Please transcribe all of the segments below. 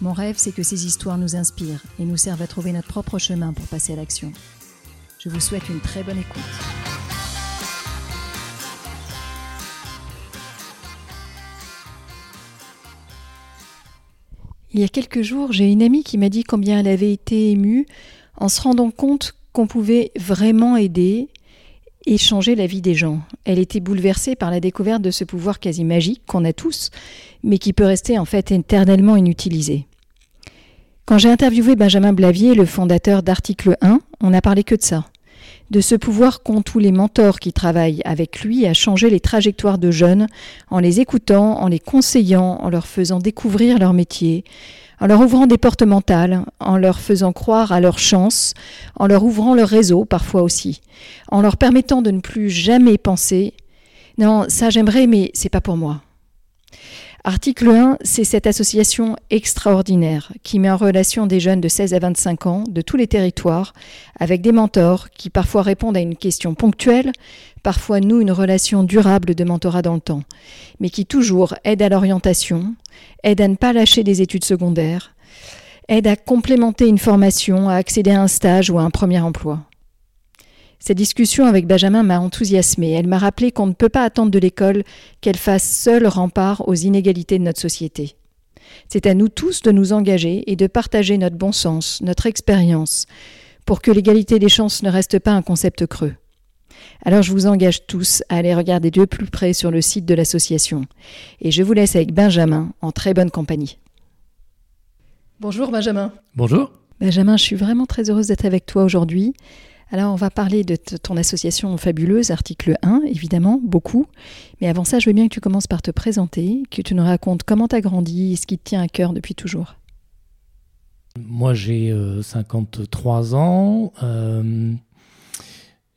Mon rêve, c'est que ces histoires nous inspirent et nous servent à trouver notre propre chemin pour passer à l'action. Je vous souhaite une très bonne écoute. Il y a quelques jours, j'ai une amie qui m'a dit combien elle avait été émue en se rendant compte qu'on pouvait vraiment aider et changer la vie des gens. Elle était bouleversée par la découverte de ce pouvoir quasi magique qu'on a tous, mais qui peut rester en fait éternellement inutilisé. Quand j'ai interviewé Benjamin Blavier, le fondateur d'Article 1, on n'a parlé que de ça. De ce pouvoir qu'ont tous les mentors qui travaillent avec lui à changer les trajectoires de jeunes en les écoutant, en les conseillant, en leur faisant découvrir leur métier, en leur ouvrant des portes mentales, en leur faisant croire à leur chance, en leur ouvrant leur réseau parfois aussi, en leur permettant de ne plus jamais penser Non, ça j'aimerais, mais c'est pas pour moi. Article 1, c'est cette association extraordinaire qui met en relation des jeunes de 16 à 25 ans de tous les territoires avec des mentors qui parfois répondent à une question ponctuelle, parfois nouent une relation durable de mentorat dans le temps, mais qui toujours aident à l'orientation, aident à ne pas lâcher des études secondaires, aident à complémenter une formation, à accéder à un stage ou à un premier emploi. Cette discussion avec Benjamin m'a enthousiasmée. Elle m'a rappelé qu'on ne peut pas attendre de l'école qu'elle fasse seule rempart aux inégalités de notre société. C'est à nous tous de nous engager et de partager notre bon sens, notre expérience, pour que l'égalité des chances ne reste pas un concept creux. Alors je vous engage tous à aller regarder de plus près sur le site de l'association. Et je vous laisse avec Benjamin en très bonne compagnie. Bonjour Benjamin. Bonjour. Benjamin, je suis vraiment très heureuse d'être avec toi aujourd'hui. Alors, on va parler de ton association fabuleuse, article 1, évidemment, beaucoup. Mais avant ça, je veux bien que tu commences par te présenter, que tu nous racontes comment tu as grandi et ce qui te tient à cœur depuis toujours. Moi, j'ai 53 euh, ans. Euh,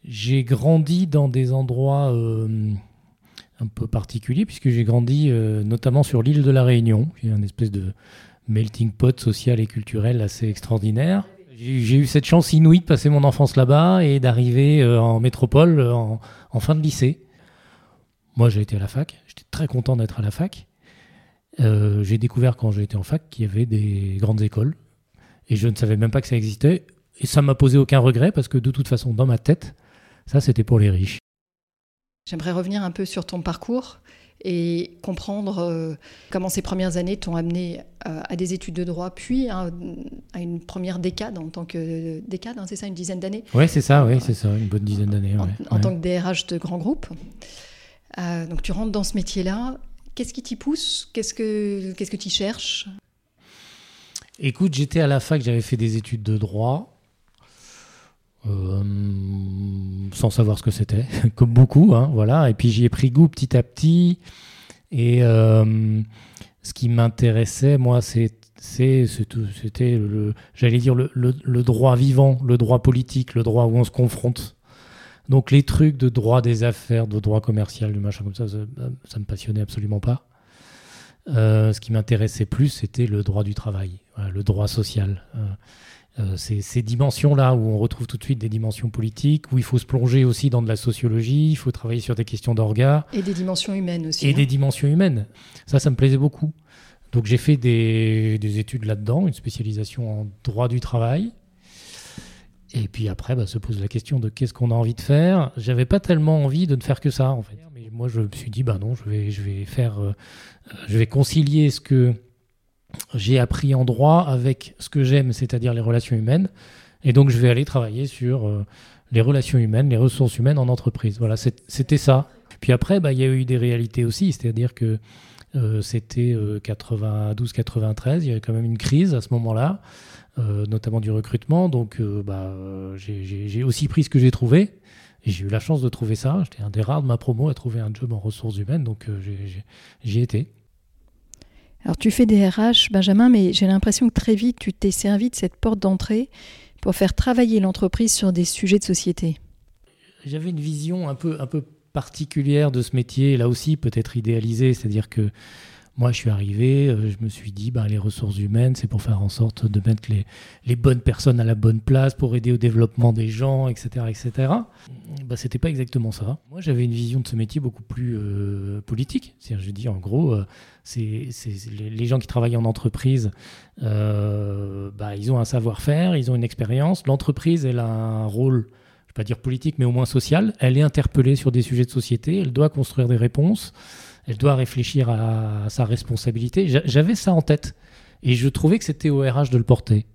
j'ai grandi dans des endroits euh, un peu particuliers, puisque j'ai grandi notamment sur l'île de la Réunion, qui est un espèce de melting pot social et culturel assez extraordinaire. J'ai eu cette chance inouïe de passer mon enfance là-bas et d'arriver euh, en métropole euh, en, fin de lycée. Moi, j'ai été à la fac. J'étais très content d'être à la fac. Euh, j'ai découvert quand j'étais en fac qu'il y avait des grandes écoles. Et je ne savais même pas que ça existait. Et ça m'a posé aucun regret parce que de toute façon, dans ma tête, ça, c'était pour les riches. J'aimerais revenir un peu sur ton parcours et comprendre euh, comment ces premières années t'ont amené euh, à des études de droit, puis à, une première décade en tant que décade, hein, c'est ça, une dizaine d'années? Oui, c'est ça, oui, c'est ça, une bonne dizaine d'années. En, tant que DRH de grands groupes. Euh, donc tu rentres dans ce métier-là. Qu'est-ce qui t'y pousse? Qu'est-ce que qu'est-ce que tu cherches? Écoute, j'étais à la fac, j'avais fait des études de droit. Euh, sans savoir ce que c'était, comme beaucoup, hein, voilà. Et puis j'y ai pris goût petit à petit. Et euh, ce qui m'intéressait, moi, c'était j'allais dire le, droit vivant, le droit politique, le droit où on se confronte. Donc les trucs de droit des affaires, de droit commercial, du machin comme ça, ça, ça me passionnait absolument pas. Euh, ce qui m'intéressait plus, c'était le droit du travail, le droit social. Euh, ces, dimensions-là où on retrouve tout de suite des dimensions politiques, où il faut se plonger aussi dans de la sociologie, il faut travailler sur des questions d'orgas. Et des dimensions humaines aussi. Et des hein. dimensions humaines. Ça, ça me plaisait beaucoup. Donc j'ai fait des, études là-dedans, une spécialisation en droit du travail. Et puis après, bah, se pose la question de qu'est-ce qu'on a envie de faire. J'avais pas tellement envie de ne faire que ça, en fait. Mais moi, je me suis dit, bah non, je vais, je vais faire, euh, je vais concilier ce que j'ai appris en droit avec ce que j'aime, c'est-à-dire les relations humaines. Et donc, je vais aller travailler sur euh, les relations humaines, les ressources humaines en entreprise. Voilà, c'était ça. Puis après, bah, il y a eu des réalités aussi, c'est-à-dire que euh, c'était 92-93, euh, il y avait quand même une crise à ce moment-là, notamment du recrutement. Donc, bah, j'ai aussi pris ce que j'ai trouvé. J'ai eu la chance de trouver ça. J'étais un des rares de ma promo à trouver un job en ressources humaines, donc j'y étais. Alors tu fais des RH, Benjamin, mais j'ai l'impression que très vite tu t'es servi de cette porte d'entrée pour faire travailler l'entreprise sur des sujets de société. J'avais une vision un peu, un peu particulière de ce métier, là aussi peut-être idéalisée, c'est-à-dire que moi, je suis arrivé, euh, je me suis dit, bah, les ressources humaines, c'est pour faire en sorte de mettre les, bonnes personnes à la bonne place, pour aider au développement des gens, etc. etc. Bah, c'était pas exactement ça. Moi, j'avais une vision de ce métier beaucoup plus euh, politique. C'est-à-dire, je dis, en gros, euh, c'est, les, gens qui travaillent en entreprise, bah, ils ont un savoir-faire, ils ont une expérience. L'entreprise, elle a un rôle je vais pas dire politique, mais au moins social. Elle est interpellée sur des sujets de société, elle doit construire des réponses elle doit réfléchir à, sa responsabilité. J'avais ça en tête et je trouvais que c'était au RH de le porter.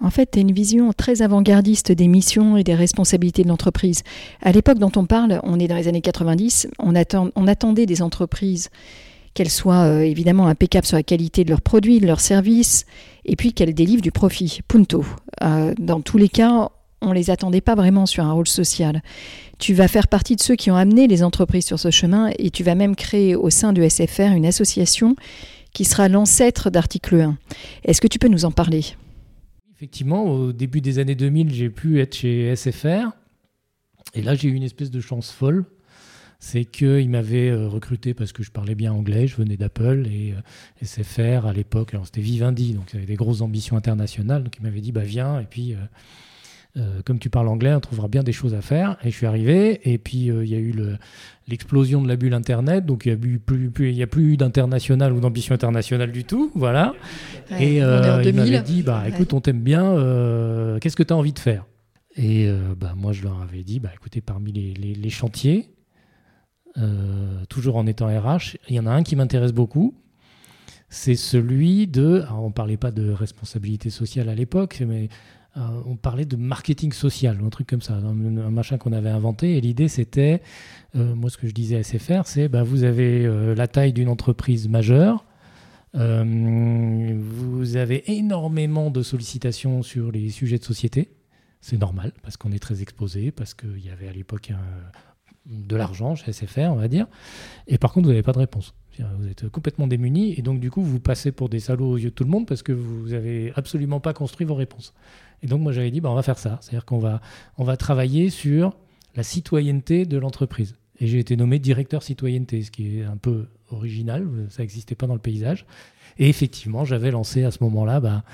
En fait, tu as une vision très avant-gardiste des missions et des responsabilités de l'entreprise. À l'époque dont on parle, on est dans les années 90, on, attendait des entreprises qu'elles soient euh, évidemment impeccables sur la qualité de leurs produits, de leurs services, et puis qu'elles délivrent du profit. Punto. Euh, dans tous les cas, on ne les attendait pas vraiment sur un rôle social. Tu vas faire partie de ceux qui ont amené les entreprises sur ce chemin et tu vas même créer au sein de SFR une association qui sera l'ancêtre d'article 1. Est-ce que tu peux nous en parler? Effectivement, au début des années 2000, j'ai pu être chez SFR. Et là, j'ai eu une espèce de chance folle. C'est qu'ils m'avaient euh, recruté parce que je parlais bien anglais, je venais d'Apple et euh, SFR à l'époque, c'était Vivendi, donc ils avaient des grosses ambitions internationales. Donc ils m'avaient dit, bah viens, et puis euh, euh, comme tu parles anglais, on trouvera bien des choses à faire. Et je suis arrivé, et puis euh, il y a eu l'explosion de la bulle Internet, donc il n'y a plus, plus, y a plus d'international ou d'ambition internationale du tout, voilà. et euh, il m'avait dit, bah écoute, on t'aime bien, qu'est-ce que tu as envie de faire? Et bah, moi, je leur avais dit, bah écoutez, parmi les, les chantiers, toujours en étant RH, il y en a un qui m'intéresse beaucoup, c'est celui de, alors on ne parlait pas de responsabilité sociale à l'époque, mais euh, on parlait de marketing social, un truc comme ça, un, machin qu'on avait inventé. Et l'idée, c'était, euh, moi, ce que je disais à SFR, c'est bah, vous avez euh, la taille d'une entreprise majeure, vous avez énormément de sollicitations sur les sujets de société. C'est normal, parce qu'on est très exposé, parce qu'il y avait à l'époque de l'argent chez SFR, on va dire. Et par contre, vous n'avez pas de réponse. Vous êtes complètement démunis et donc du coup vous passez pour des salauds aux yeux de tout le monde parce que vous n'avez absolument pas construit vos réponses. Et donc moi j'avais dit bah, on va faire ça, c'est-à-dire qu'on va, on va travailler sur la citoyenneté de l'entreprise. Et j'ai été nommé directeur citoyenneté, ce qui est un peu original, ça n'existait pas dans le paysage. Et effectivement j'avais lancé à ce moment-là bah,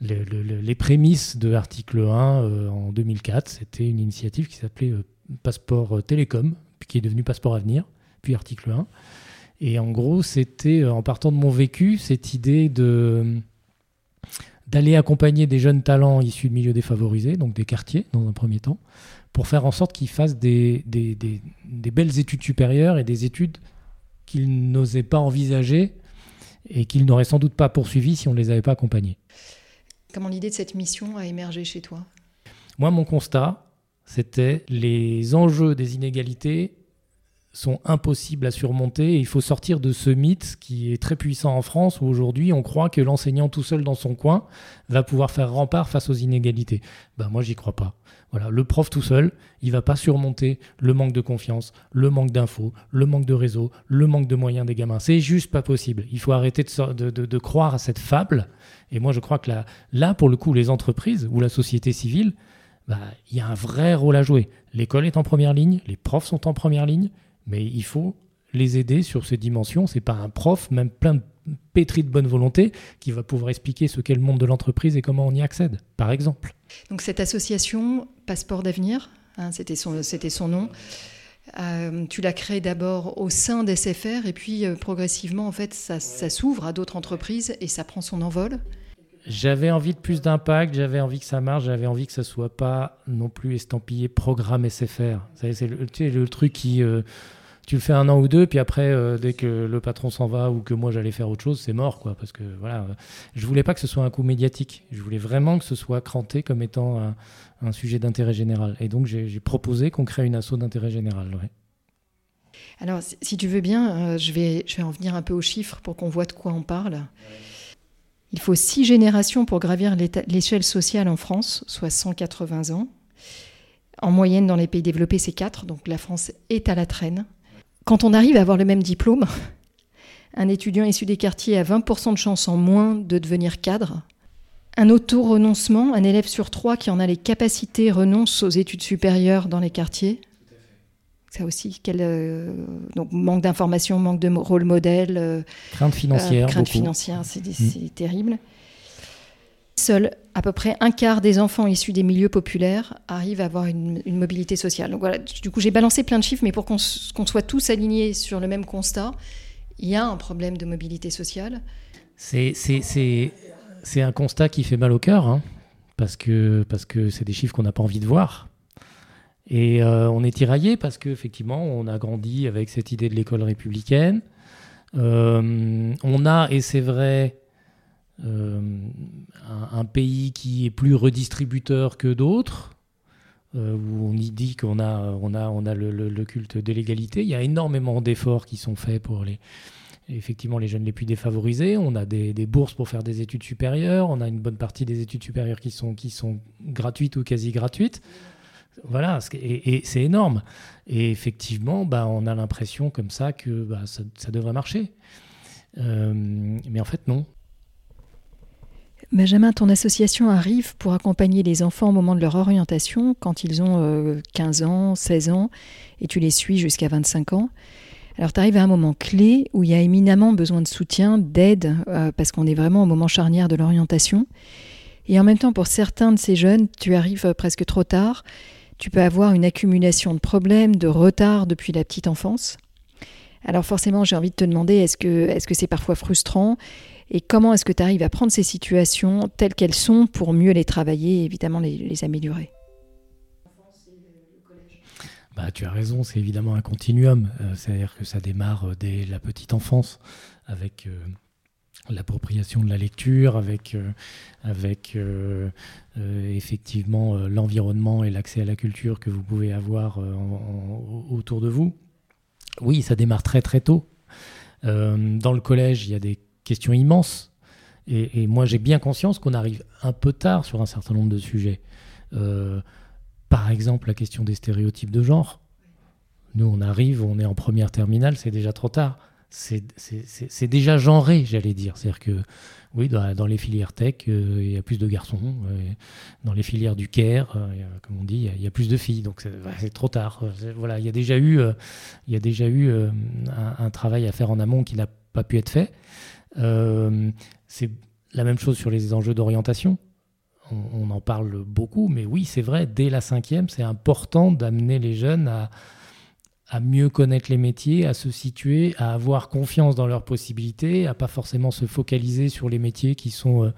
les prémices de l'article 1 euh, en 2004. C'était une initiative qui s'appelait euh, Passeport Télécom, puis qui est devenu Passeport Avenir, puis article 1. Et en gros, c'était, euh, en partant de mon vécu, cette idée de d'aller accompagner des jeunes talents issus de milieux défavorisés, donc des quartiers dans un premier temps, pour faire en sorte qu'ils fassent des, des, des, belles études supérieures et des études qu'ils n'osaient pas envisager et qu'ils n'auraient sans doute pas poursuivies si on ne les avait pas accompagnés. Comment l'idée de cette mission a émergé chez toi? Moi, mon constat, c'était les enjeux des inégalités sont impossibles à surmonter. il faut sortir de ce mythe qui est très puissant en France où aujourd'hui on croit que l'enseignant tout seul dans son coin va pouvoir faire rempart face aux inégalités. Ben moi j'y crois pas. Voilà, le prof tout seul, il va pas surmonter le manque de confiance, le manque d'infos, le manque de réseau, le manque de moyens des gamins. C'est juste pas possible. Il faut arrêter de, de, de, croire à cette fable. Et moi je crois que là, là pour le coup les entreprises ou la société civile, bah, il y a un vrai rôle à jouer. L'école est en première ligne, les profs sont en première ligne, mais il faut les aider sur ces dimensions. C'est pas un prof, même plein de pétri de bonne volonté, qui va pouvoir expliquer ce qu'est le monde de l'entreprise et comment on y accède, par exemple. Donc cette association Passeport d'avenir, hein, c'était son, nom. Euh, tu l'as créée d'abord au sein d'SFR et puis euh, progressivement, en fait, ça s'ouvre à d'autres entreprises et ça prend son envol. J'avais envie de plus d'impact, j'avais envie que ça marche, j'avais envie que ça soit pas non plus estampillé programme SFR. C'est le, le, truc qui euh, tu le fais un an ou deux, puis après, euh, dès que le patron s'en va ou que moi j'allais faire autre chose, c'est mort, quoi. Parce que voilà, je voulais pas que ce soit un coup médiatique. Je voulais vraiment que ce soit cranté comme étant un, sujet d'intérêt général. Et donc j'ai proposé qu'on crée une asso d'intérêt général. Alors, si tu veux bien, euh, je, vais, je vais en venir un peu aux chiffres pour qu'on voit de quoi on parle. Il faut six générations pour gravir l'échelle sociale en France, soit 180 ans. En moyenne, dans les pays développés, c'est 4, donc la France est à la traîne quand on arrive à avoir le même diplôme, Un étudiant issu des quartiers a 20% de chance en moins de devenir cadre. Un auto-renoncement, un élève sur trois qui en a les capacités renonce aux études supérieures dans les quartiers. Ça aussi, quel, euh, donc manque d'informations, manque de rôle modèle. Euh, crainte financière. crainte financière, c'est mm. terrible. Seul à peu près un quart des enfants issus des milieux populaires arrivent à avoir une, mobilité sociale. Donc voilà, du coup j'ai balancé plein de chiffres, mais pour qu'on soit tous alignés sur le même constat, il y a un problème de mobilité sociale. C'est un constat qui fait mal au cœur, hein, parce que c'est parce que des chiffres qu'on n'a pas envie de voir. Et euh, on est tiraillé parce qu'effectivement, on a grandi avec cette idée de l'école républicaine. Euh, on a, et c'est vrai, euh, un, pays qui est plus redistributeur que d'autres, où on y dit qu'on a, on a, on a le, culte de l'égalité. Il y a énormément d'efforts qui sont faits pour les, effectivement les jeunes les plus défavorisés. On a des, bourses pour faire des études supérieures. On a une bonne partie des études supérieures qui sont, qui sont gratuites ou quasi gratuites. Voilà, et, c'est énorme. Et effectivement, bah, on a l'impression comme ça que bah, ça, devrait marcher. Euh, mais en fait, non. Benjamin, ton association arrive pour accompagner les enfants au moment de leur orientation, quand ils ont 15 euh, ans, 16 ans, et tu les suis jusqu'à 25 ans. Alors tu arrives à un moment clé où il y a éminemment besoin de soutien, d'aide, euh, parce qu'on est vraiment au moment charnière de l'orientation. Et en même temps, pour certains de ces jeunes, tu arrives presque trop tard. Tu peux avoir une accumulation de problèmes, de retard depuis la petite enfance. Alors forcément, j'ai envie de te demander, est-ce que c'est -ce c'est parfois frustrant et comment est-ce que tu arrives à prendre ces situations telles qu'elles sont pour mieux les travailler et évidemment les, améliorer? Bah, tu as raison, c'est évidemment un continuum. Euh, c'est-à-dire que ça démarre euh, dès la petite enfance avec euh, l'appropriation de la lecture, avec, avec effectivement l'environnement et l'accès à la culture que vous pouvez avoir autour de vous. Oui, ça démarre très très tôt. dans le collège, il y a des question immense. Et, moi, j'ai bien conscience qu'on arrive un peu tard sur un certain nombre de sujets. Euh, par exemple, la question des stéréotypes de genre. Nous, on arrive, on est en première terminale, c'est déjà trop tard. C'est déjà genré, j'allais dire. C'est-à-dire que, oui, dans, les filières tech, euh, il y a plus de garçons. Euh, dans les filières du CARE, comme on dit, il y, a plus de filles. Donc, c'est trop tard. Voilà, il y a déjà eu, il y a déjà eu un, travail à faire en amont qui n'a pas pu être fait. Euh, c'est la même chose sur les enjeux d'orientation. On, en parle beaucoup, mais oui, c'est vrai, dès la cinquième, c'est important d'amener les jeunes à, à mieux connaître les métiers, à se situer, à avoir confiance dans leurs possibilités, à pas forcément se focaliser sur les métiers qui sont euh,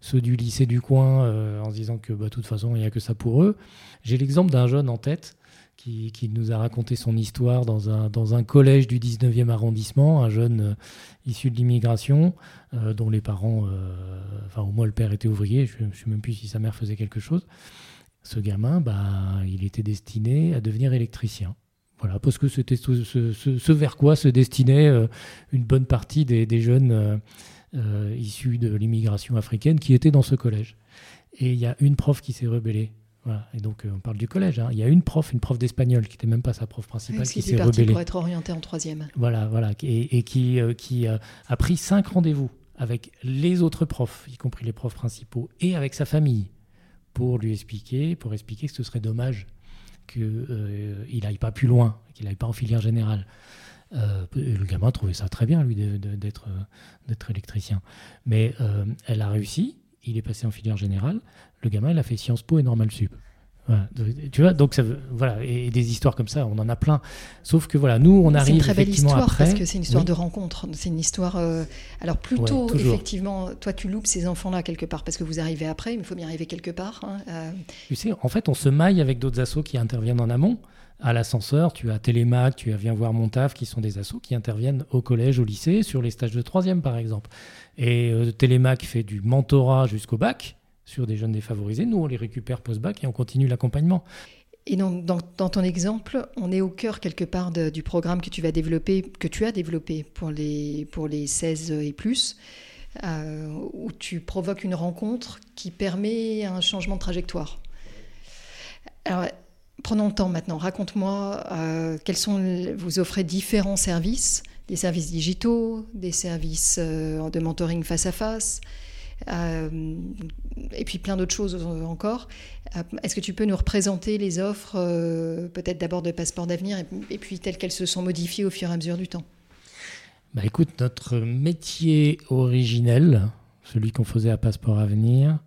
ceux du lycée du coin euh, en se disant que bah, de toute façon il n'y a que ça pour eux. J'ai l'exemple d'un jeune en tête qui, nous a raconté son histoire dans un, dans un collège du 19e arrondissement, un jeune euh, issu de l'immigration, dont les parents, enfin au moins le père était ouvrier, je ne sais même plus si sa mère faisait quelque chose. Ce gamin, bah, il était destiné à devenir électricien. Voilà, parce que c'était ce, ce, vers quoi se destinait une bonne partie des, des jeunes issus de l'immigration africaine qui étaient dans ce collège. Et il y a une prof qui s'est rebellée et donc, euh, on parle du collège. Hein. Il y a une prof, une prof d'espagnol, qui n'était même pas sa prof principale, qui s'est rebellée. pour être orientée en troisième. Voilà, voilà. Et, qui, euh, qui euh, a pris cinq rendez-vous avec les autres profs, y compris les profs principaux, et avec sa famille, pour lui expliquer, pour expliquer que ce serait dommage qu'il n'aille pas plus loin, qu'il n'aille pas en filière générale. le gamin trouvait ça très bien, lui, d'être électricien. Mais elle a réussi, il est passé en filière générale. Le gamin, il a fait Sciences Po et Normal Sup. Tu vois, donc ça, voilà, et des histoires comme ça, on en a plein. Sauf que voilà, nous, on arrive. C'est une très belle histoire après. parce que c'est une histoire de rencontre. C'est une histoire. Euh, alors plutôt, effectivement, toi, tu loupes ces enfants-là quelque part parce que vous arrivez après. Il faut bien arriver quelque part. Hein, euh. Tu sais, en fait, on se maille avec d'autres assos qui interviennent en amont. À l'ascenseur, tu as Télémac, tu as Viens voir mon taf, qui sont des assos qui interviennent au collège, au lycée, sur les stages de troisième, par exemple. Et euh, Télémac fait du mentorat jusqu'au bac sur des jeunes défavorisés. Nous, on les récupère post-bac et on continue l'accompagnement. Et donc, dans, ton exemple, on est au cœur quelque part du programme que tu vas développer, que tu as développé pour les, pour les 16 et plus, euh, où tu provoques une rencontre qui permet un changement de trajectoire. Alors, prenons le temps maintenant. Raconte-moi euh, quels sont, vous offrez différents services des services digitaux, des services de mentoring face à face, et puis plein d'autres choses encore. Est-ce que tu peux nous représenter les offres, peut-être d'abord de Passeport d'avenir, et, puis telles qu'elles se sont modifiées au fur et à mesure du temps? Bah écoute, notre métier originel, celui qu'on faisait à Passeport Avenir,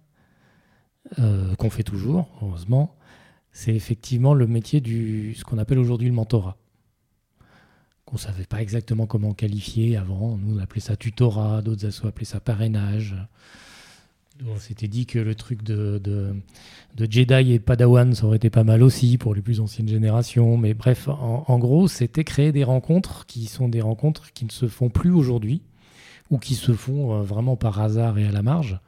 euh, qu'on fait toujours, heureusement, c'est effectivement le métier du ce qu'on appelle aujourd'hui le mentorat. Qu'on ne savait pas exactement comment qualifier avant. Nous, on appelait ça tutorat, d'autres assos appelaient ça parrainage. On s'était dit que le truc de, Jedi et Padawan, ça aurait été pas mal aussi pour les plus anciennes générations. Mais bref, en, gros, c'était créer des rencontres qui sont des rencontres qui ne se font plus aujourd'hui ou qui se font euh, vraiment par hasard et à la marge.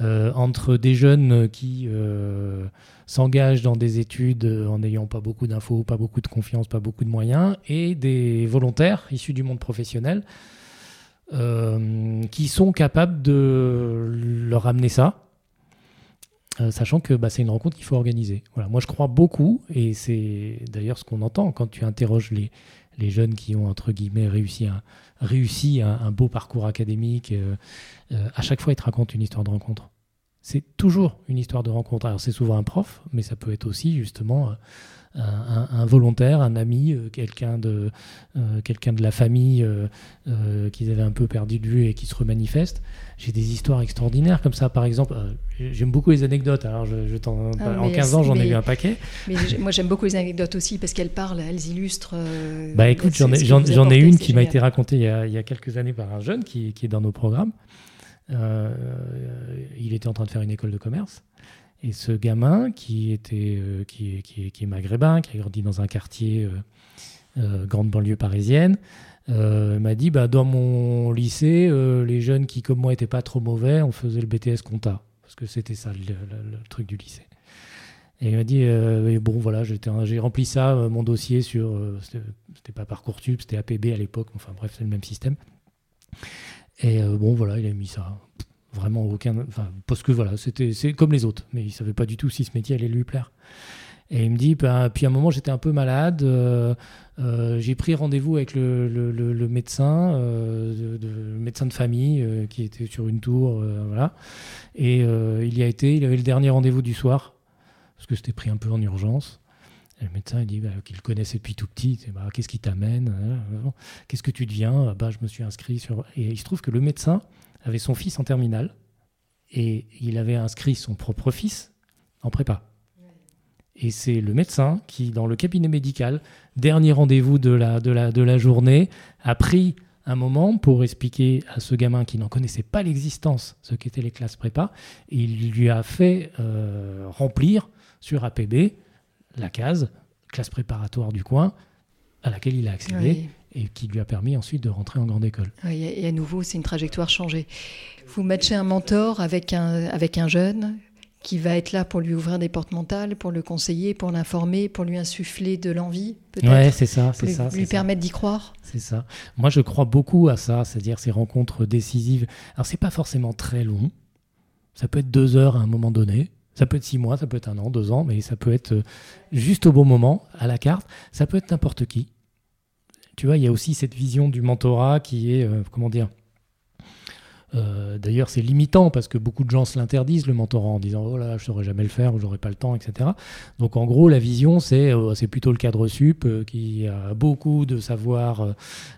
Euh, entre des jeunes qui euh, s'engagent dans des études en n'ayant pas beaucoup d'infos, pas beaucoup de confiance, pas beaucoup de moyens, et des volontaires issus du monde professionnel qui sont capables de leur amener ça, euh, sachant que bah, c'est une rencontre qu'il faut organiser. Moi, je crois beaucoup, et c'est d'ailleurs ce qu'on entend quand tu interroges les, jeunes qui ont, entre guillemets, réussi un, réussi un, beau parcours académique. Euh, à chaque fois, ils te racontent une histoire de rencontre. C'est toujours une histoire de rencontre. Alors, c'est souvent un prof, mais ça peut être aussi, justement, un, volontaire, un ami, euh, quelqu'un de, euh, quelqu'un de la famille euh, qu'ils avaient un peu perdu de vue et qui se remanifeste. J'ai des histoires extraordinaires comme ça, par exemple. j'aime beaucoup les anecdotes. Alors, je, ah, en 15 ans, j'en ai eu un paquet. Mais moi, j'aime beaucoup les anecdotes aussi parce qu'elles parlent, elles illustrent. bah écoute, j'en ai, j'en, ai une qui m'a été racontée il y, a, il y, a, quelques années par un jeune qui, qui est dans nos programmes. il était en train de faire une école de commerce. Et ce gamin qui, était, euh, qui, qui, est maghrébin, qui a grandi dans un quartier, euh, euh, grande banlieue parisienne, m'a dit bah, dans mon lycée, les jeunes qui, comme moi, n'étaient pas trop mauvais, on faisait le BTS compta. Parce que c'était ça le, truc du lycée. Et il m'a dit bon, voilà, j'ai rempli ça, mon dossier sur. c'était pas Parcoursup, c'était APB à l'époque, enfin bref, c'est le même système. Et bon, voilà, il a mis ça vraiment aucun. Parce que voilà, c'était c'est comme les autres, mais il savait pas du tout si ce métier allait lui plaire. Et il me dit, bah, puis à un moment j'étais un peu malade, euh, euh, j'ai pris rendez-vous avec le, le, le, médecin, euh, de, médecin de famille qui était sur une tour, voilà. Et il y a été, il avait le dernier rendez-vous du soir, parce que c'était pris un peu en urgence. Et le médecin il dit bah, qu'il connaissait depuis tout petit, bah, qu'est-ce qui t'amène Qu'est-ce que tu deviens? Bah, Je me suis inscrit. Et il se trouve que le médecin, avait son fils en terminale et il avait inscrit son propre fils en prépa. Et c'est le médecin qui, dans le cabinet médical, dernier rendez-vous de la, de, la, de la journée, a pris un moment pour expliquer à ce gamin qui n'en connaissait pas l'existence ce qu'étaient les classes prépa, et il lui a fait euh, remplir sur APB la case classe préparatoire du coin à laquelle il a accédé et qui lui a permis ensuite de rentrer en grande école. et à nouveau, c'est une trajectoire changée. Vous matchez un mentor avec un, avec un jeune qui va être là pour lui ouvrir des portes mentales, pour le conseiller, pour l'informer, pour lui insuffler de l'envie, peut-être. Ouais, c'est ça, c'est ça. Lui permettre d'y croire. C'est ça. Moi, je crois beaucoup à ça, c'est-à-dire ces rencontres décisives. Alors, c'est pas forcément très long. Ça peut être deux heures à un moment donné. Ça peut être six mois, ça peut être un an, deux ans, mais ça peut être euh, juste au bon moment, à la carte. Ça peut être n'importe qui tu vois, il y a aussi cette vision du mentorat qui est, euh, comment dire, euh, D'ailleurs, c'est limitant parce que beaucoup de gens se l'interdisent, le mentorat, en disant Oh là, je ne saurais jamais le faire ou j'aurai pas le temps, etc. Donc, en gros, la vision, c'est euh, plutôt le cadre sup qui a beaucoup de savoir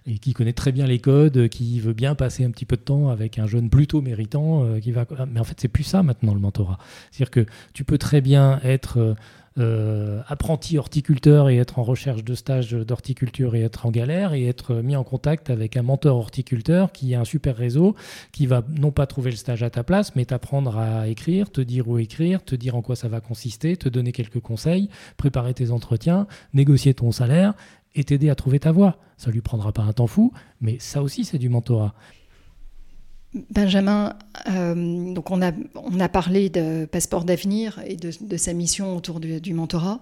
et qui connaît très bien les codes, qui veut bien passer un petit peu de temps avec un jeune plutôt méritant. qui va... Mais en fait, c'est plus ça maintenant, le mentorat. C'est-à-dire que tu peux très bien être euh, apprenti horticulteur et être en recherche de stage d'horticulture et être en galère et être mis en contact avec un mentor horticulteur qui a un super réseau qui va non pas trouver le stage à ta place mais t'apprendre à écrire, te dire où écrire, te dire en quoi ça va consister, te donner quelques conseils, préparer tes entretiens, négocier ton salaire et t'aider à trouver ta voie. Ça lui prendra pas un temps fou, mais ça aussi c'est du mentorat. Benjamin, euh, donc on a, on a parlé de Passeport d'avenir et de, sa mission autour du, mentorat.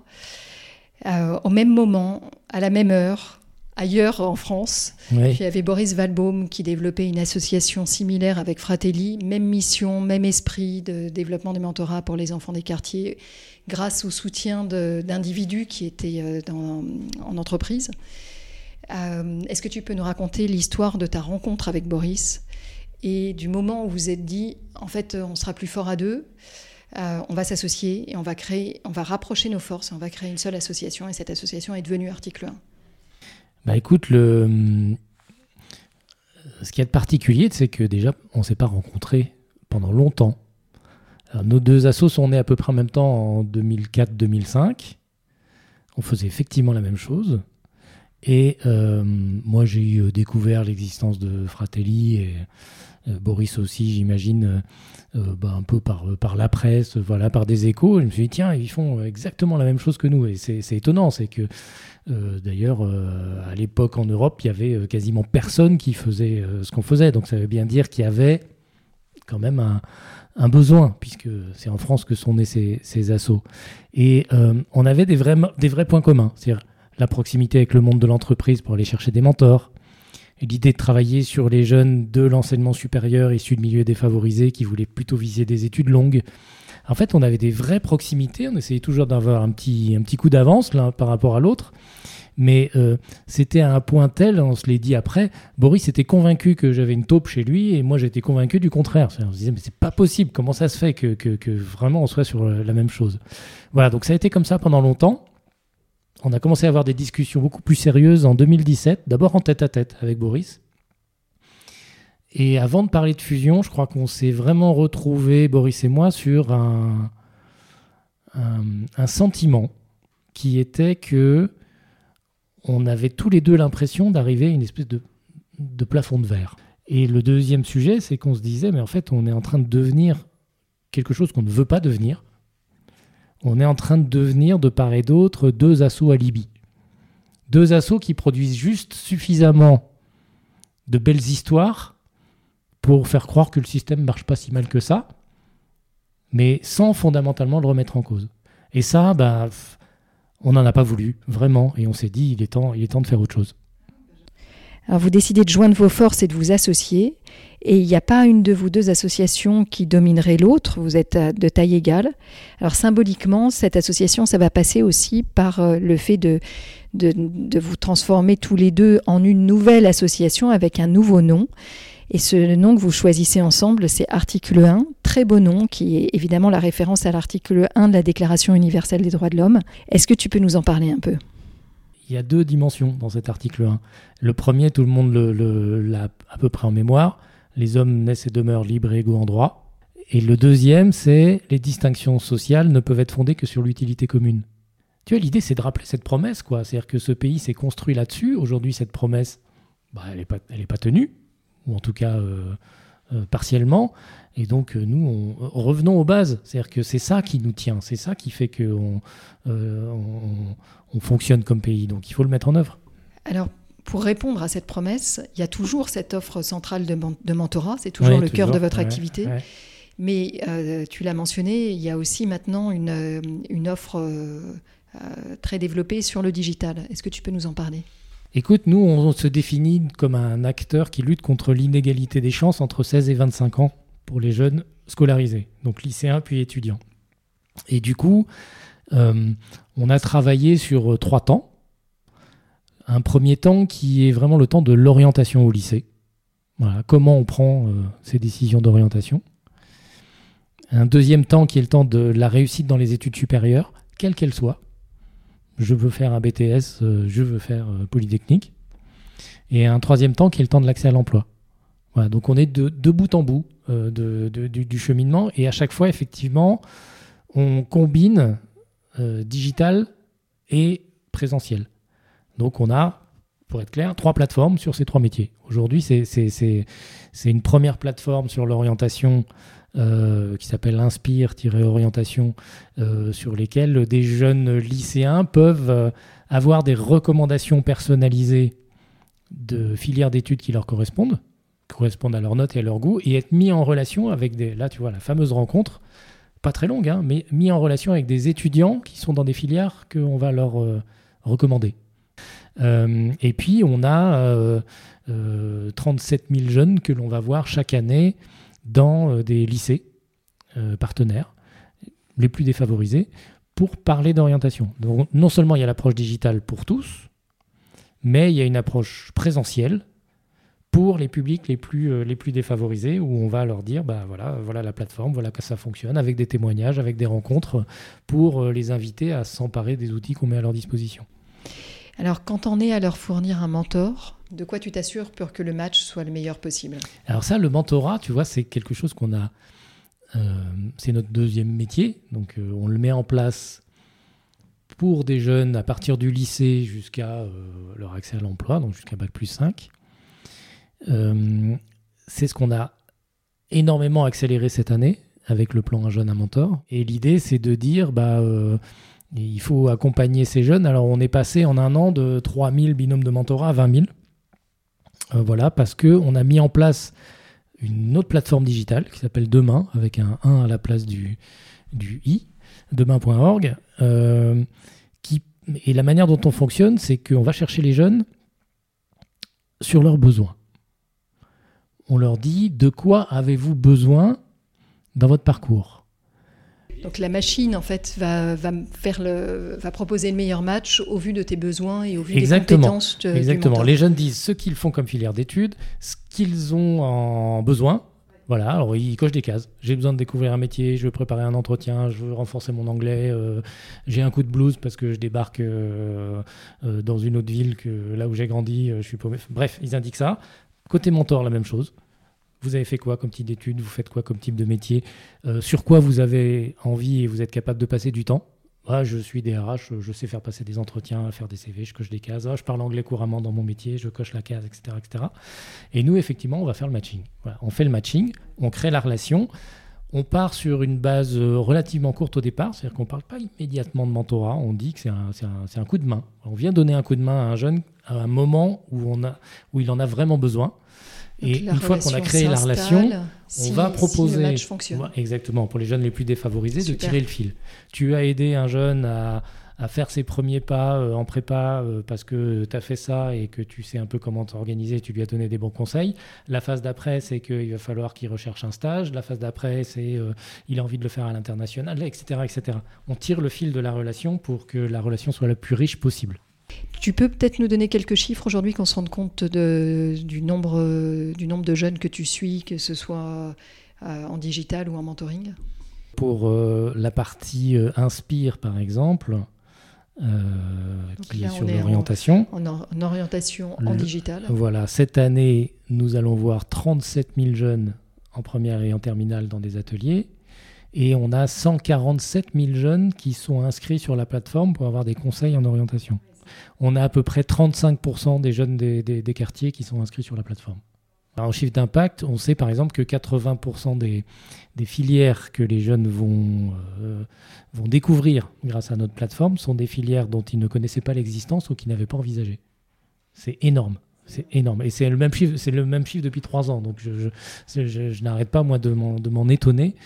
Euh, au même moment, à la même heure, ailleurs en France, il y avait Boris Valbaum qui développait une association similaire avec Fratelli, même mission, même esprit de développement du mentorat pour les enfants des quartiers, grâce au soutien d'individus qui étaient euh, dans, en entreprise. Est-ce que tu peux nous raconter l'histoire de ta rencontre avec Boris? Et du moment où vous êtes dit, en fait, on sera plus fort à deux on va s'associer et on va créer, on va rapprocher nos forces, on va créer une seule association et cette association est devenue Article 1. Bah écoute, le, ce qui est de particulier, c'est que déjà, on ne s'est pas rencontrés pendant longtemps. nos deux assos sont nés à peu près en même temps en 2004-2005. On faisait effectivement la même chose. Et euh, moi, j'ai euh, découvert l'existence de Fratelli et euh, Boris aussi, j'imagine, bah, un peu par, la presse, voilà, par des échos. je me suis dit, tiens, ils font exactement la même chose que nous. Et c'est étonnant, c'est que euh, d'ailleurs, euh, à l'époque en Europe, il y avait euh, quasiment personne qui faisait ce qu'on faisait. Donc ça veut bien dire qu'il y avait quand même un, besoin, puisque c'est en France que sont nés ces, assauts. Et on avait des vrais, des vrais points communs, c'est-à-dire la proximité avec le monde de l'entreprise pour aller chercher des mentors, l'idée de travailler sur les jeunes de l'enseignement supérieur issus de milieux défavorisés qui voulaient plutôt viser des études longues. En fait, on avait des vraies proximités, on essayait toujours d'avoir un petit, un petit coup d'avance par rapport à l'autre. Mais euh, c'était à un point tel, on se l'est dit après, Boris était convaincu que j'avais une taupe chez lui et moi j'étais convaincu du contraire. On se disait, mais c'est pas possible, comment ça se fait que, que, vraiment on soit sur la même chose? Voilà, donc ça a été comme ça pendant longtemps. On a commencé à avoir des discussions beaucoup plus sérieuses en 2017, d'abord en tête à tête avec Boris. Et avant de parler de fusion, je crois qu'on s'est vraiment retrouvé, Boris et moi, sur un, sentiment qui était que on avait tous les deux l'impression d'arriver à une espèce de, de, plafond de verre. Et le deuxième sujet, c'est qu'on se disait, mais en fait, on est en train de devenir quelque chose qu'on ne veut pas devenir. On est en train de devenir, de part et d'autre, deux assauts à Libye. Deux assauts qui produisent juste suffisamment de belles histoires pour faire croire que le système marche pas si mal que ça, mais sans fondamentalement le remettre en cause. Et ça, bah, on n'en a pas voulu, vraiment, et on s'est dit, il est, temps, il est temps de faire autre chose. Vous décidez de joindre vos forces et de vous associer, et il n'y a pas une de vous deux associations qui dominerait l'autre, vous êtes de taille égale. Alors symboliquement, cette association, ça va passer aussi par euh, le fait de, de, de vous transformer tous les deux en une nouvelle association avec un nouveau nom. Et ce nom que vous choisissez ensemble, c'est article 1, très beau nom, qui est évidemment la référence à l'article 1 de la Déclaration universelle des droits de l'homme. Est-ce que tu peux nous en parler un peu? Il y a deux dimensions dans cet article 1. Le premier, tout le monde l'a à peu près en mémoire. Les hommes naissent et demeurent libres et égaux en droit. Et le deuxième, c'est les distinctions sociales ne peuvent être fondées que sur l'utilité commune. Tu vois, l'idée, c'est de rappeler cette promesse, quoi. C'est-à-dire que ce pays s'est construit là-dessus. Aujourd'hui, cette promesse, bah, elle n'est pas, tenue ou en tout cas euh, euh, partiellement. Et donc euh, nous, revenons aux bases. C'est-à-dire que c'est ça qui nous tient, c'est ça qui fait qu'on on, fonctionne comme pays. Donc il faut le mettre en œuvre. Alors pour répondre à cette promesse, il y a toujours cette offre centrale de, mentorat, c'est toujours le cœur de votre activité. Mais tu l'as mentionné, il y a aussi maintenant une, une offre très développée sur le digital. Est-ce que tu peux nous en parler? Écoute, nous, on se définit comme un acteur qui lutte contre l'inégalité des chances entre 16 et 25 ans pour les jeunes scolarisés, donc lycéens puis étudiants. Et du coup, euh, on a travaillé sur trois temps. Un premier temps qui est vraiment le temps de l'orientation au lycée. Voilà, comment on prend euh, ces décisions d'orientation. Un deuxième temps qui est le temps de la réussite dans les études supérieures, quelles qu'elles soient je veux faire un BTS, euh, je veux faire euh, Polytechnique. Et un troisième temps qui est le temps de l'accès à l'emploi. Voilà, donc on est de, bout en bout euh, du, cheminement et à chaque fois, effectivement, on combine digital et présentiel. Donc on a, pour être clair, trois plateformes sur ces trois métiers. Aujourd'hui, c'est une première plateforme sur l'orientation euh, qui s'appelle Inspire-orientation, euh, sur lesquels des jeunes lycéens peuvent euh, avoir des recommandations personnalisées de filières d'études qui leur correspondent, correspondent à leurs notes et à leur goût, et être mis en relation avec des, là tu vois, la fameuse rencontre, pas très longue, hein, mais mis en relation avec des étudiants qui sont dans des filières qu'on va leur recommander. et puis on a 37 000 jeunes que l'on va voir chaque année dans euh, des lycées euh, partenaires, les plus défavorisés, pour parler d'orientation. Donc non seulement il y a l'approche digitale pour tous, mais il y a une approche présentielle pour les publics les plus, euh, les plus défavorisés, où on va leur dire, bah voilà, voilà la plateforme, voilà que ça fonctionne, avec des témoignages, avec des rencontres, pour euh, les inviter à s'emparer des outils qu'on met à leur disposition. Alors, quand on est à leur fournir un mentor, de quoi tu t'assures pour que le match soit le meilleur possible? Alors ça, le mentorat, tu vois, c'est quelque chose qu'on a... Euh, c'est notre deuxième métier, donc on le met en place pour des jeunes à partir du lycée jusqu'à leur accès à l'emploi, donc jusqu'à Bac plus 5. Euh, c'est ce qu'on a énormément accéléré cette année avec le plan Un jeune, un mentor. Et l'idée, c'est de dire, bah, euh, il faut accompagner ces jeunes. Alors, on est passé en un an de 3000 binômes de mentorat à 20 000. Euh, voilà, parce qu'on a mis en place une autre plateforme digitale qui s'appelle Demain, avec un 1 à la place du, du i, demain.org. qui, et la manière dont on fonctionne, c'est qu'on va chercher les jeunes sur leurs besoins on leur dit de quoi avez-vous besoin dans votre parcours? Donc la machine en fait va, faire le, va proposer le meilleur match au vu de tes besoins et au vu des compétences. De, Exactement. Les jeunes disent ce qu'ils font comme filière d'études, ce qu'ils ont en besoin. Voilà, alors ils cochent des cases. J'ai besoin de découvrir un métier, je veux préparer un entretien, je veux renforcer mon anglais, euh, j'ai un coup de blues parce que je débarque euh, euh, dans une autre ville que là où j'ai grandi, je suis paumé. Bref, ils indiquent ça. Côté mentor, la même chose. Vous avez fait quoi comme type d'études? Vous faites quoi comme type de métier? Euh, Sur quoi vous avez envie et vous êtes capable de passer du temps? Ah, Je suis DRH, je sais faire passer des entretiens, faire des CV, je coche des cases. Ah, je parle anglais couramment dans mon métier, je coche la case, etc., etc. Et nous, effectivement, on va faire le matching. on fait le matching, on crée la relation. On part sur une base euh, relativement courte au départ, c'est-à-dire qu'on ne parle pas immédiatement de mentorat, on dit que c'est un, un, coup de main. On vient donner un coup de main à un jeune à un moment où, on a, où il en a vraiment besoin. Et une fois qu'on a créé la relation, on va proposer, exactement, pour les jeunes les plus défavorisés, de tirer le fil. Tu as aidé un jeune à, faire ses premiers pas euh, en prépa euh, parce que tu as fait ça et que tu sais un peu comment t'organiser, tu lui as donné des bons conseils. La phase d'après, c'est qu'il va falloir qu'il recherche un stage. La phase d'après, c'est euh, il a envie de le faire à l'international, etc., etc. On tire le fil de la relation pour que la relation soit la plus riche possible. Tu peux peut-être nous donner quelques chiffres aujourd'hui qu'on se rende compte du, nombre, du nombre de jeunes que tu suis, que ce soit euh, en digital ou en mentoring? Pour euh, la partie euh, Inspire, par exemple, qui est sur l'orientation. En, en, orientation en digital. Voilà, cette année, nous allons voir 37 000 jeunes en première et en terminale dans des ateliers. Et on a 147 000 jeunes qui sont inscrits sur la plateforme pour avoir des conseils en orientation on a à peu près 35% des jeunes des, quartiers qui sont inscrits sur la plateforme. en chiffre d'impact, on sait par exemple que 80% des, filières que les jeunes vont, euh, vont découvrir grâce à notre plateforme sont des filières dont ils ne connaissaient pas l'existence ou qu'ils n'avaient pas envisagé. C'est énorme. C'est énorme. Et c'est le même chiffre, c'est le même chiffre depuis trois ans. Donc je, n'arrête pas moi de m'en étonner.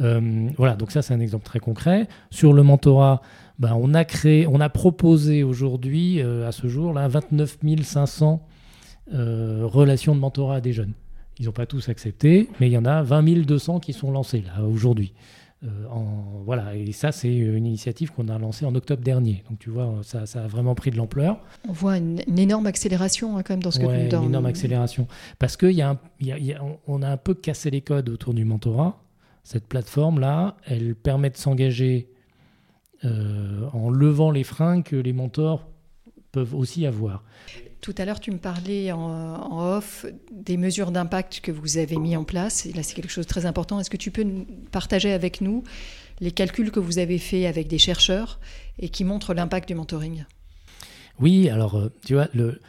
Euh, voilà. Donc ça c'est un exemple très concret. Sur le mentorat, ben, on a créé, on a proposé aujourd'hui, euh, à ce jour, là, 29 500 euh, relations de mentorat à des jeunes. Ils n'ont pas tous accepté, mais il y en a 20 200 qui sont lancés là aujourd'hui. Euh, voilà, et ça, c'est une initiative qu'on a lancée en octobre dernier. Donc, tu vois, ça, a vraiment pris de l'ampleur. On voit une, énorme accélération hein, quand même dans ce que tu donnes. Une énorme accélération. Parce qu'on a, on a un peu cassé les codes autour du mentorat. Cette plateforme-là, elle permet de s'engager en levant les freins que les mentors peuvent aussi avoir. Tout à l'heure, tu me parlais en, off des mesures d'impact que vous avez mis en place. Et là, c'est quelque chose de très important. Est-ce que tu peux partager avec nous les calculs que vous avez faits avec des chercheurs et qui montrent l'impact du mentoring? Oui, alors, euh, tu vois, le,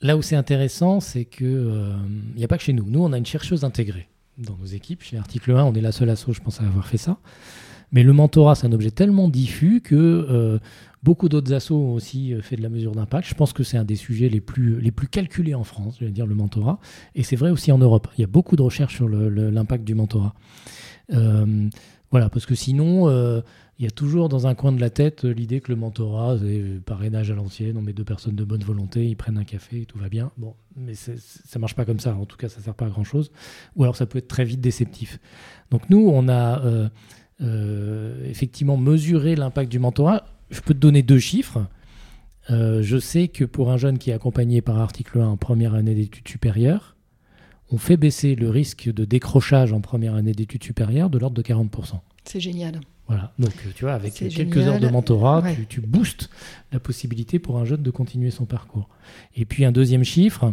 là où c'est intéressant, c'est qu'il euh, n'y a pas que chez nous. Nous, on a une chercheuse intégrée dans nos équipes. Chez Article 1, on est la seule asso, je pense, à avoir fait ça. Mais le mentorat, c'est un objet tellement diffus que euh, beaucoup d'autres assos ont aussi euh, fait de la mesure d'impact. Je pense que c'est un des sujets les plus, les plus calculés en France, je vais dire le mentorat. Et c'est vrai aussi en Europe. Il y a beaucoup de recherches sur l'impact du mentorat. Euh, voilà, parce que sinon, il y a toujours dans un coin de la tête l'idée que le mentorat, c'est parrainage à l'ancienne, on met deux personnes de bonne volonté, ils prennent un café et tout va bien. Bon, mais ça marche pas comme ça. En tout cas, ça sert pas à grand chose. Ou alors, ça peut être très vite déceptif. Donc nous, on a effectivement mesurer l'impact du mentorat, je peux te donner deux chiffres. Euh, je sais que pour un jeune qui est accompagné par article 1 en première année d'études supérieures, on fait baisser le risque de décrochage en première année d'études supérieures de l'ordre de 40%. C'est génial. Voilà, donc tu vois, avec quelques heures de mentorat, tu, tu, boostes la possibilité pour un jeune de continuer son parcours. Et puis un deuxième chiffre,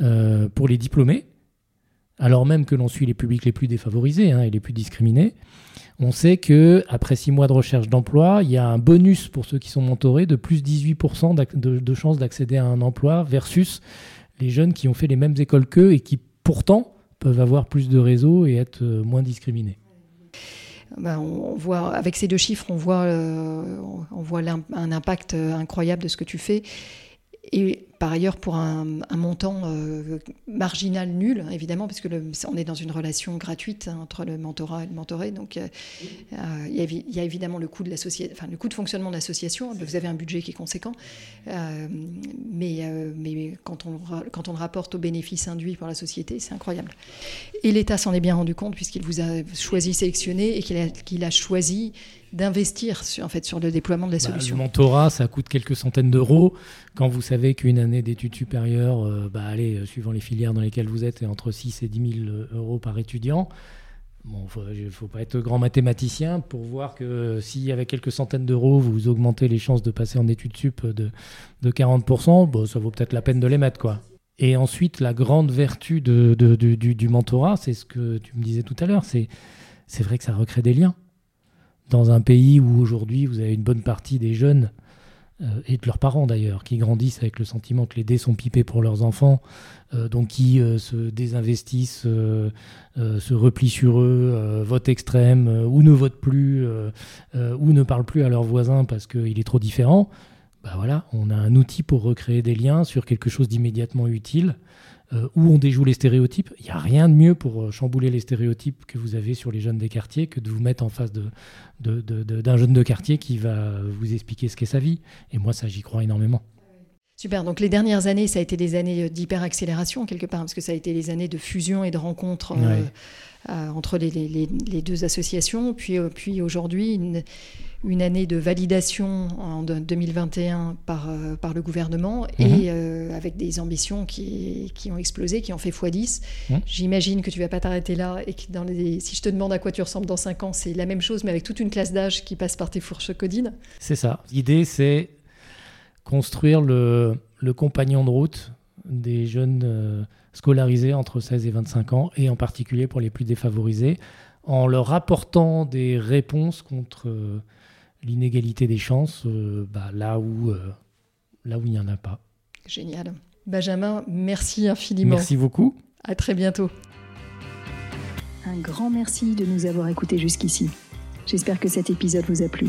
euh, pour les diplômés, alors même que l'on suit les publics les plus défavorisés hein, et les plus discriminés, on sait que après six mois de recherche d'emploi, il y a un bonus pour ceux qui sont mentorés de plus 18% de, chances d'accéder à un emploi versus les jeunes qui ont fait les mêmes écoles qu'eux et qui pourtant peuvent avoir plus de réseaux et être euh, moins discriminés. Ben, avec ces deux chiffres, on voit, euh, on voit un impact incroyable de ce que tu fais. Et par ailleurs, pour un, montant euh, marginal nul, évidemment, parce que on est dans une relation gratuite hein, entre le mentorat et le mentoré. Donc, euh, euh, il, y a, évidemment le coût de fonctionnement de l'association. Vous avez un budget qui est conséquent, mais, quand on le rapporte aux bénéfices induits pour la société, c'est incroyable. Et l'État s'en est bien rendu compte puisqu'il vous a choisi, sélectionné et qu'il a choisi d'investir sur, en fait, sur le déploiement de la bah, solution. le mentorat, ça coûte quelques centaines d'euros. Quand vous savez qu'une année d'études supérieures, euh, bah, allez, euh, suivant les filières dans lesquelles vous êtes, est entre 6 et 10 000 euros par étudiant, Bon, il ne faut pas être grand mathématicien pour voir que si avec quelques centaines d'euros, vous augmentez les chances de passer en études sup de, de 40%, bon, ça vaut peut-être la peine de les mettre. quoi. Et ensuite, la grande vertu de, du, du, mentorat, c'est ce que tu me disais tout à l'heure, c'est vrai que ça recrée des liens dans un pays où aujourd'hui vous avez une bonne partie des jeunes euh, et de leurs parents d'ailleurs, qui grandissent avec le sentiment que les dés sont pipés pour leurs enfants, euh, donc qui euh, se désinvestissent, se replient sur eux, votent extrême, ou ne votent plus, ou ne parlent plus à leurs voisins parce qu'il est trop différent. Bah voilà, on a un outil pour recréer des liens sur quelque chose d'immédiatement utile euh, où on déjoue les stéréotypes. Il n'y a rien de mieux pour euh, chambouler les stéréotypes que vous avez sur les jeunes des quartiers que de vous mettre en face d'un jeune de quartier qui va vous expliquer ce qu'est sa vie. Et moi, ça, j'y crois énormément. Super. Donc les dernières années, ça a été des années d'hyper-accélération quelque part, parce que ça a été des années de fusion et de rencontre euh, entre les, les, les, deux associations. Puis, puis aujourd'hui, une, une année de validation en 2021 par, euh, par le gouvernement et mhm. euh, avec des ambitions qui, qui, ont explosé, qui ont fait x10. Mhm. J'imagine que tu vas pas t'arrêter là et que dans les, si je te demande à quoi tu ressembles dans 5 ans, c'est la même chose, mais avec toute une classe d'âge qui passe par tes fourches codines. C'est ça. L'idée, c'est construire le, le, compagnon de route des jeunes euh, scolarisés entre 16 et 25 ans, et en particulier pour les plus défavorisés, en leur apportant des réponses contre l'inégalité des chances euh, bah, là où euh, là où il n'y en a pas. Génial. Benjamin, merci infiniment. Merci beaucoup. À très bientôt. Un grand merci de nous avoir écoutés jusqu'ici. J'espère que cet épisode vous a plu.